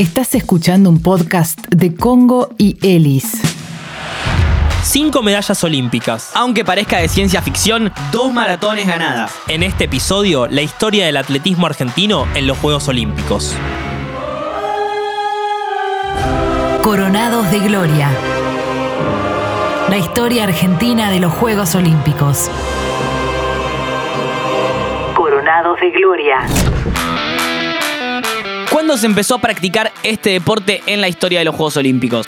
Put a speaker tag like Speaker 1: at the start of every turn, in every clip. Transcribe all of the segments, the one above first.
Speaker 1: Estás escuchando un podcast de Congo y Elis.
Speaker 2: Cinco medallas olímpicas.
Speaker 3: Aunque parezca de ciencia ficción, dos maratones ganadas.
Speaker 2: En este episodio, la historia del atletismo argentino en los Juegos Olímpicos.
Speaker 1: Coronados de Gloria. La historia argentina de los Juegos Olímpicos. Coronados de Gloria.
Speaker 3: ¿Cuándo se empezó a practicar este deporte en la historia de los Juegos Olímpicos?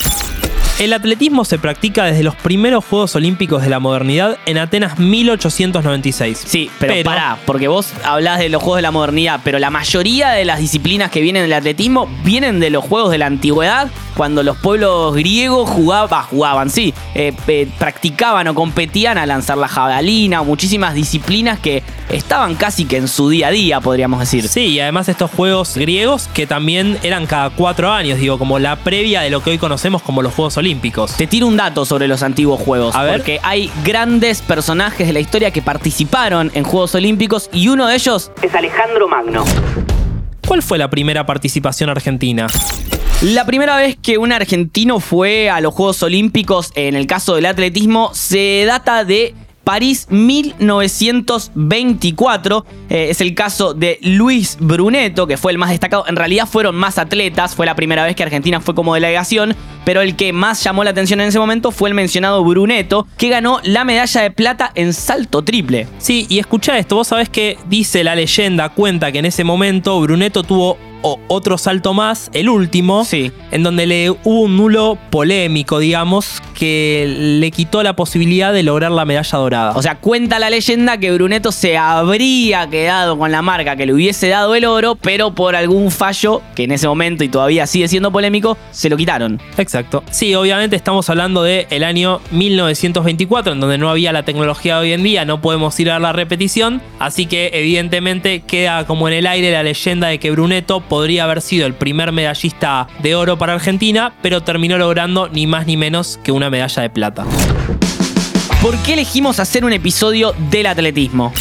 Speaker 2: El atletismo se practica desde los primeros Juegos Olímpicos de la modernidad en Atenas 1896.
Speaker 3: Sí, pero, pará, porque vos hablás de los Juegos de la modernidad, pero la mayoría de las disciplinas que vienen del atletismo vienen de los Juegos de la antigüedad, cuando los pueblos griegos jugaban, jugaban, sí, eh, eh, practicaban o competían a lanzar la jabalina, o muchísimas disciplinas que estaban casi que en su día a día, podríamos decir.
Speaker 2: Sí, y además estos juegos griegos que también eran cada cuatro años, digo, como la previa de lo que hoy conocemos como los Juegos Olímpicos.
Speaker 3: Te tiro un dato sobre los antiguos juegos.
Speaker 2: A ver.
Speaker 3: Porque hay grandes personajes de la historia que participaron en Juegos Olímpicos y uno de ellos es Alejandro Magno.
Speaker 2: ¿Cuál fue la primera participación argentina?
Speaker 3: La primera vez que un argentino fue a los Juegos Olímpicos, en el caso del atletismo, se data de París 1924. Eh, es el caso de Luis Brunetto, que fue el más destacado. En realidad fueron más atletas, fue la primera vez que Argentina fue como delegación, pero el que más llamó la atención en ese momento fue el mencionado Brunetto, que ganó la medalla de plata en salto triple.
Speaker 2: Sí, y escucha esto, vos sabés que dice la leyenda, cuenta que en ese momento Brunetto tuvo o- otro salto más, el último,
Speaker 3: Sí.
Speaker 2: en donde le hubo un nulo polémico, digamos, que le quitó la posibilidad de lograr la medalla dorada.
Speaker 3: O sea, cuenta la leyenda que Brunetto se habría quedado con la marca que le hubiese dado el oro, pero por algún fallo, que en ese momento y todavía sigue siendo polémico, se lo quitaron.
Speaker 2: Exacto. Sí, obviamente estamos hablando del el año 1924, en donde no había la tecnología de hoy en día, no podemos ir a la repetición, así que evidentemente queda como en el aire la leyenda de que Brunetto podría haber sido el primer medallista de oro para Argentina, pero terminó logrando ni más ni menos que una medalla de plata.
Speaker 3: ¿Por qué elegimos hacer un episodio del atletismo?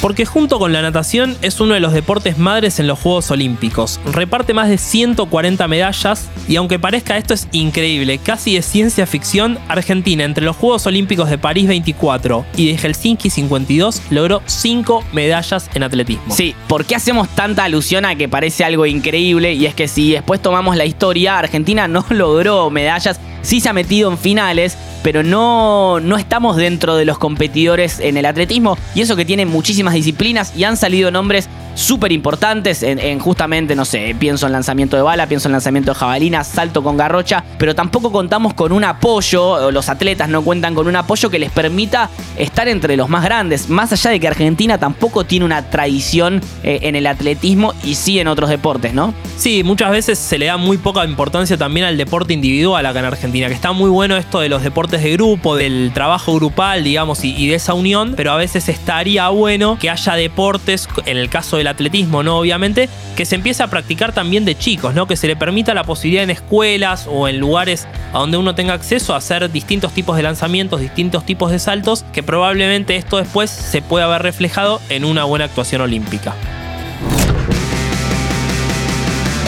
Speaker 2: Porque junto con la natación es uno de los deportes madres en los Juegos Olímpicos. Reparte más de 140 medallas y aunque parezca esto es increíble, casi de ciencia ficción, Argentina entre los Juegos Olímpicos de París 24 y de Helsinki 52 logró 5 medallas en atletismo.
Speaker 3: Sí, ¿por qué hacemos tanta alusión a que parece algo increíble? Y es que si después tomamos la historia, Argentina no logró medallas, sí se ha metido en finales, pero no, no estamos dentro de los competidores en el atletismo. Y eso que tiene muchísimas disciplinas y han salido nombres súper importantes en, en justamente, no sé, pienso en lanzamiento de bala, pienso en lanzamiento de jabalina, salto con garrocha, pero tampoco contamos con un apoyo, los atletas no cuentan con un apoyo que les permita estar entre los más grandes, más allá de que Argentina tampoco tiene una tradición eh, en el atletismo y sí en otros deportes, ¿no?
Speaker 2: Sí, muchas veces se le da muy poca importancia también al deporte individual acá en Argentina, que está muy bueno esto de los deportes de grupo, del trabajo grupal, digamos, y, y de esa unión, pero a veces estaría bueno que haya deportes, en el caso del atletismo, ¿no? Obviamente, que se empiece a practicar también de chicos, ¿no? Que se le permita la posibilidad en escuelas o en lugares a donde uno tenga acceso a hacer distintos tipos de lanzamientos, distintos tipos de saltos, que probablemente esto después se pueda ver reflejado en una buena actuación olímpica.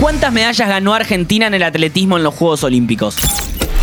Speaker 3: ¿Cuántas medallas ganó Argentina en el atletismo en los Juegos Olímpicos?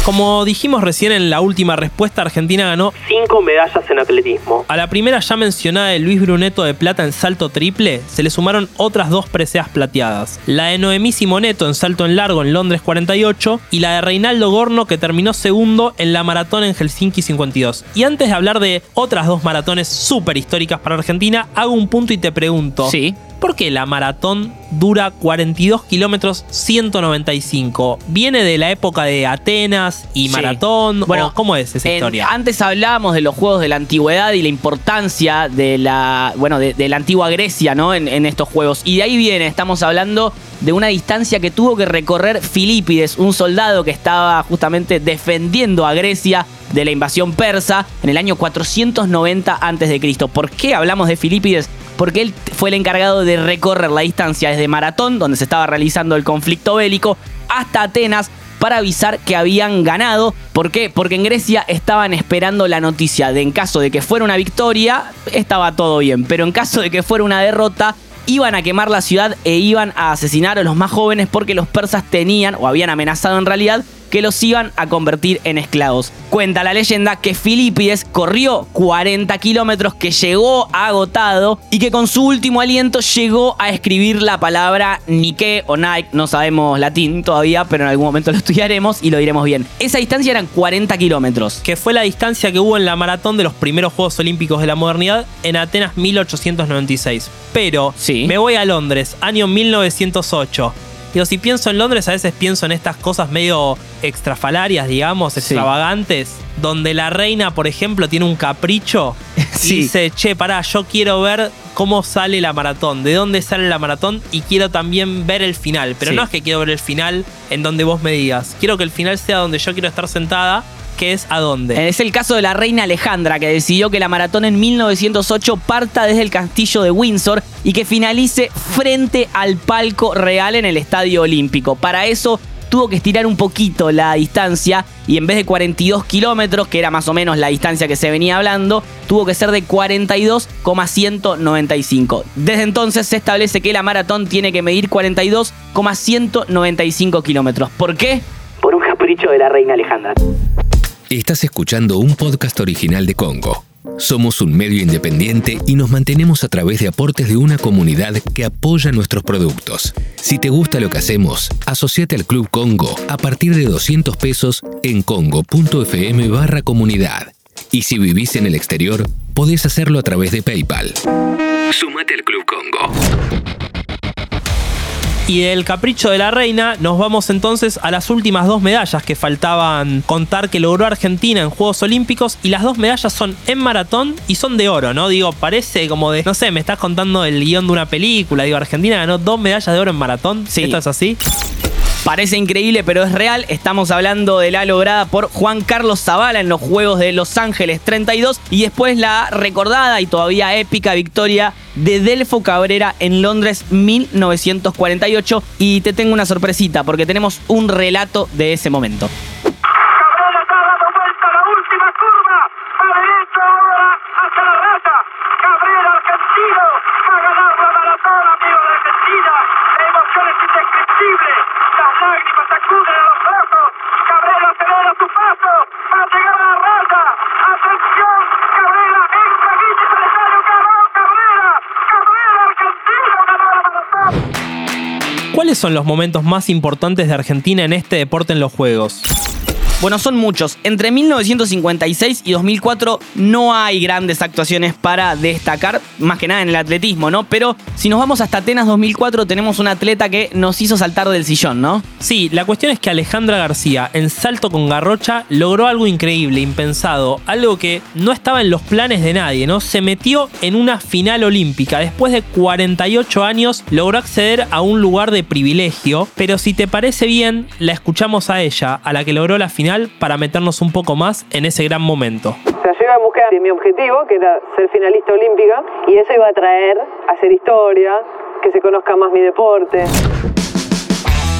Speaker 2: Como dijimos recién en la última respuesta, Argentina ganó
Speaker 4: cinco medallas en atletismo.
Speaker 2: A la primera ya mencionada de Luis Brunetto de plata en salto triple, se le sumaron otras dos preseas plateadas. La de Noemí Simoneto en salto en largo en Londres 48 y la de Reinaldo Gorno que terminó segundo en la maratón en Helsinki 52. Y antes de hablar de otras dos maratones súper históricas para Argentina, hago un punto y te pregunto.
Speaker 3: Sí.
Speaker 2: ¿Por qué la maratón dura 42 kilómetros 195? ¿Viene de la época de Atenas y
Speaker 3: Sí.
Speaker 2: maratón?
Speaker 3: Bueno,
Speaker 2: ¿O ¿Cómo es esa
Speaker 3: En-
Speaker 2: historia?
Speaker 3: Antes hablábamos de los juegos de la antigüedad y la importancia de la, bueno, de, de la antigua Grecia, ¿no? En, en estos juegos. Y de ahí viene, estamos hablando de una distancia que tuvo que recorrer Filipides, un soldado que estaba justamente defendiendo a Grecia de la invasión persa en el año 490 a.C. ¿Por qué hablamos de Filipides? Porque él fue el encargado de recorrer la distancia desde Maratón, donde se estaba realizando el conflicto bélico, hasta Atenas para avisar que habían ganado. ¿Por qué? Porque en Grecia estaban esperando la noticia de en caso de que fuera una victoria, estaba todo bien. Pero en caso de que fuera una derrota, iban a quemar la ciudad e iban a asesinar a los más jóvenes porque los persas tenían o habían amenazado en realidad que los iban a convertir en esclavos. Cuenta la leyenda que Filipides corrió 40 kilómetros, que llegó agotado y que con su último aliento llegó a escribir la palabra Nike o Nike, no sabemos latín todavía, pero en algún momento lo estudiaremos y lo diremos bien. Esa distancia eran 40 kilómetros.
Speaker 2: Que fue la distancia que hubo en la maratón de los primeros Juegos Olímpicos de la modernidad en Atenas 1896. Pero
Speaker 3: Sí.
Speaker 2: me voy a Londres, año 1908. Digo, si pienso en Londres, a veces pienso en estas cosas medio extrafalarias, digamos, extravagantes, donde la reina, por ejemplo, tiene un capricho
Speaker 3: Sí.
Speaker 2: y dice, che, pará, yo quiero ver cómo sale la maratón, de dónde sale la maratón y quiero también ver el final. Pero
Speaker 3: Sí.
Speaker 2: no es que quiero ver el final en donde vos me digas, quiero que el final sea donde yo quiero estar sentada, que es a dónde.
Speaker 3: Es el caso de la reina Alejandra, que decidió que la maratón en 1908 parta desde el castillo de Windsor y que finalice frente al palco real en el Estadio Olímpico. Para eso tuvo que estirar un poquito la distancia y en vez de 42 kilómetros, que era más o menos la distancia que se venía hablando, tuvo que ser de 42,195. Desde entonces se establece que la maratón tiene que medir 42,195 kilómetros. ¿Por qué?
Speaker 4: Por un capricho de la reina Alejandra.
Speaker 5: Estás escuchando un podcast original de Congo. Somos un medio independiente y nos mantenemos a través de aportes de una comunidad que apoya nuestros productos. Si te gusta lo que hacemos, asociate al Club Congo a partir de 200 pesos en congo.fm barra comunidad. Y si vivís en el exterior, podés hacerlo a través de PayPal. Sumate al Club Congo.
Speaker 2: Y del capricho de la reina nos vamos entonces a las últimas dos medallas que faltaban contar que logró Argentina en Juegos Olímpicos y las dos medallas son en maratón y son de oro, ¿no? Digo, parece como de, no sé, me estás contando el guion de una película, digo, Argentina ganó dos medallas de oro en maratón,
Speaker 3: Sí.
Speaker 2: ¿esto es así?
Speaker 3: Parece increíble, pero es real. Estamos hablando de la lograda por Juan Carlos Zavala en los Juegos de Los Ángeles 32 y después la recordada y todavía épica victoria de Delfo Cabrera en Londres 1948. Y te tengo una sorpresita porque tenemos un relato de ese momento.
Speaker 2: ¿Cuáles son los momentos más importantes de Argentina en este deporte en los Juegos?
Speaker 3: Bueno, son muchos. Entre 1956 y 2004 no hay grandes actuaciones para destacar, más que nada en el atletismo, ¿no? Pero si nos vamos hasta Atenas 2004 tenemos un atleta que nos hizo saltar del sillón, ¿no?
Speaker 2: Sí, la cuestión es que Alejandra García en salto con garrocha logró algo increíble, impensado, algo que no estaba en los planes de nadie, ¿no? Se metió en una final olímpica. Después de 48 años logró acceder a un lugar de privilegio, pero si te parece bien, la escuchamos a ella, a la que logró la final, para meternos un poco más en ese gran momento.
Speaker 6: O sea, yo iba a buscar mi objetivo, que era ser finalista olímpica, y eso iba a traer hacer historia, que se conozca más mi deporte.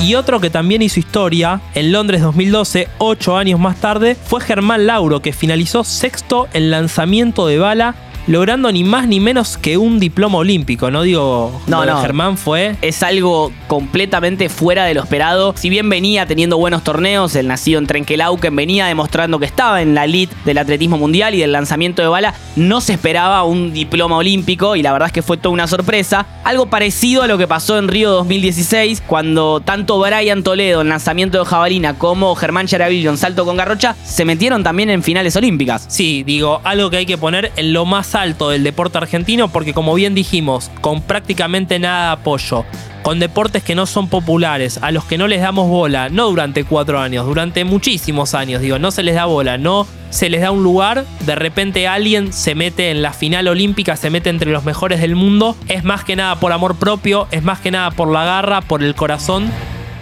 Speaker 2: Y otro que también hizo historia, en Londres 2012, ocho años más tarde, fue Germán Lauro, que finalizó sexto en lanzamiento de bala, logrando ni más ni menos que un diploma olímpico. No digo,
Speaker 3: No, no.
Speaker 2: Germán fue...
Speaker 3: Es algo completamente fuera de lo esperado. Si bien venía teniendo buenos torneos, el nacido en Trenquelauquen venía demostrando que estaba en la elite del atletismo mundial y del lanzamiento de bala, no se esperaba un diploma olímpico y la verdad es que fue toda una sorpresa. Algo parecido a lo que pasó en Río 2016, cuando tanto Brian Toledo en lanzamiento de jabalina como Germán Charavillo en salto con garrocha se metieron también en finales olímpicas.
Speaker 2: Sí, digo, algo que hay que poner en lo más alto del deporte argentino, porque como bien dijimos, con prácticamente nada de apoyo, con deportes que no son populares, a los que no les damos bola, no durante cuatro años, durante muchísimos años, digo, no se les da bola, no se les da un lugar, de repente alguien se mete en la final olímpica, se mete entre los mejores del mundo, es más que nada por amor propio, es más que nada por la garra, por el corazón.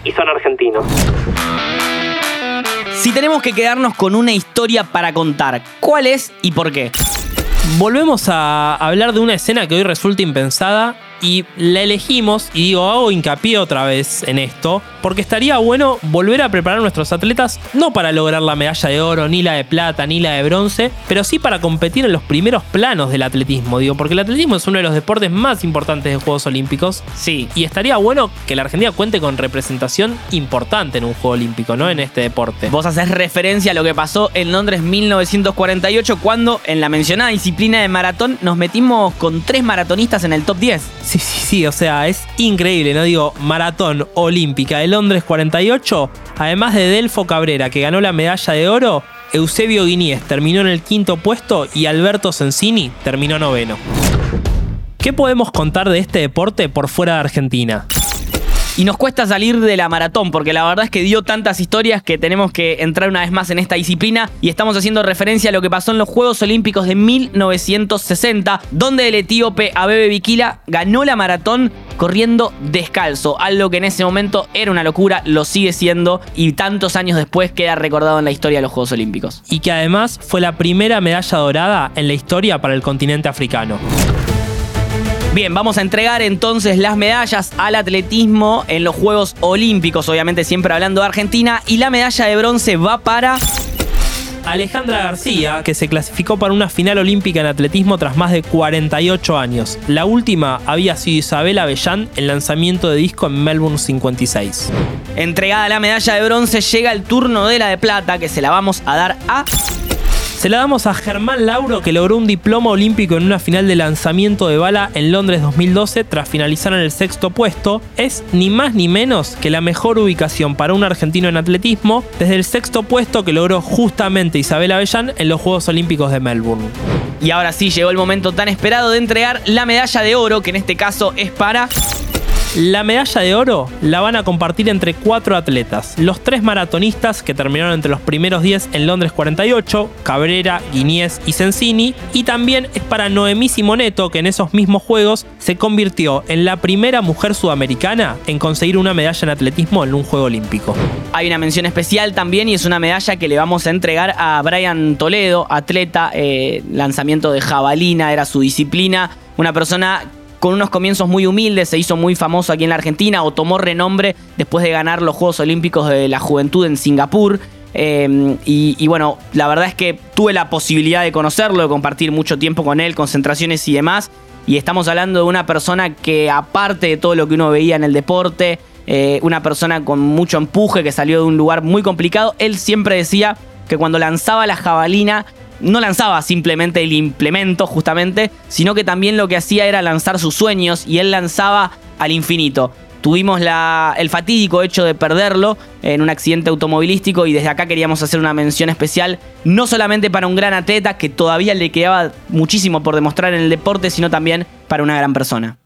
Speaker 4: Y son argentinos.
Speaker 3: Si tenemos que quedarnos con una historia para contar, ¿cuál es y por qué?
Speaker 2: Volvemos a hablar de una escena que hoy resulta impensada y la elegimos, y digo, hago hincapié otra vez en esto, porque estaría bueno volver a preparar a nuestros atletas no para lograr la medalla de oro, ni la de plata, ni la de bronce, pero sí para competir en los primeros planos del atletismo, digo, porque el atletismo es uno de los deportes más importantes de Juegos Olímpicos.
Speaker 3: Sí.
Speaker 2: Y estaría bueno que la Argentina cuente con representación importante en un Juego Olímpico, ¿no? En este deporte.
Speaker 3: Vos haces referencia a lo que pasó en Londres 1948 cuando en la mencionada disciplina de maratón nos metimos con tres maratonistas en el top 10.
Speaker 2: Sí, sí, sí, o sea, es increíble, ¿no? Digo, maratón olímpica de Londres 48, además de Delfo Cabrera, que ganó la medalla de oro, Eusebio Guiníez terminó en el quinto puesto y Alberto Sensini terminó noveno. ¿Qué podemos contar de este deporte por fuera de Argentina?
Speaker 3: Y nos cuesta salir de la maratón, porque la verdad es que dio tantas historias que tenemos que entrar una vez más en esta disciplina. Y estamos haciendo referencia a lo que pasó en los Juegos Olímpicos de 1960, donde el etíope Abebe Bikila ganó la maratón corriendo descalzo. Algo que en ese momento era una locura, lo sigue siendo y tantos años después queda recordado en la historia de los Juegos Olímpicos.
Speaker 2: Y que además fue la primera medalla dorada en la historia para el continente africano.
Speaker 3: Bien, vamos a entregar entonces las medallas al atletismo en los Juegos Olímpicos, obviamente siempre hablando de Argentina, y la medalla de bronce va para...
Speaker 2: Alejandra García, que se clasificó para una final olímpica en atletismo tras más de 48 años. La última había sido Isabel Avellán en lanzamiento de disco en Melbourne 56.
Speaker 3: Entregada la medalla de bronce, llega el turno de la de plata, que se la vamos a dar a...
Speaker 2: Se la damos a Germán Lauro que logró un diploma olímpico en una final de lanzamiento de bala en Londres 2012 tras finalizar en el sexto puesto. Es ni más ni menos que la mejor ubicación para un argentino en atletismo desde el sexto puesto que logró justamente Isabel Avellán en los Juegos Olímpicos de Melbourne.
Speaker 3: Y ahora sí llegó el momento tan esperado de entregar la medalla de oro, que en este caso es para...
Speaker 2: La medalla de oro la van a compartir entre cuatro atletas. Los tres maratonistas que terminaron entre los primeros 10 en Londres 48, Cabrera, Guiníez y Sensini. Y también es para Noemí Simoneto, que en esos mismos juegos se convirtió en la primera mujer sudamericana en conseguir una medalla en atletismo en un juego olímpico.
Speaker 3: Hay una mención especial también y es una medalla que le vamos a entregar a Brian Toledo, atleta, eh, lanzamiento de jabalina, era su disciplina. Una persona con unos comienzos muy humildes, se hizo muy famoso aquí en la Argentina o tomó renombre después de ganar los Juegos Olímpicos de la Juventud en Singapur. Y, y, bueno, la verdad es que tuve la posibilidad de conocerlo, de compartir mucho tiempo con él, concentraciones y demás. Y estamos hablando de una persona que aparte de todo lo que uno veía en el deporte, eh, una persona con mucho empuje que salió de un lugar muy complicado, él siempre decía que cuando lanzaba la jabalina no lanzaba simplemente el implemento justamente, sino que también lo que hacía era lanzar sus sueños y él lanzaba al infinito. Tuvimos la, el fatídico hecho de perderlo en un accidente automovilístico y desde acá queríamos hacer una mención especial, no solamente para un gran atleta que todavía le quedaba muchísimo por demostrar en el deporte, sino también para una gran persona.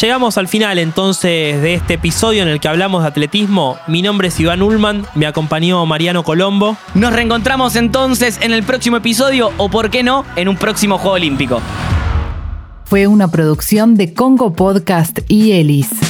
Speaker 2: Llegamos al final entonces de este episodio en el que hablamos de atletismo. Mi nombre es Iván Ullman, me acompañó Mariano Colombo.
Speaker 3: Nos reencontramos entonces en el próximo episodio o, por qué no, en un próximo Juego Olímpico.
Speaker 1: Fue una producción de Congo Podcast y Elis.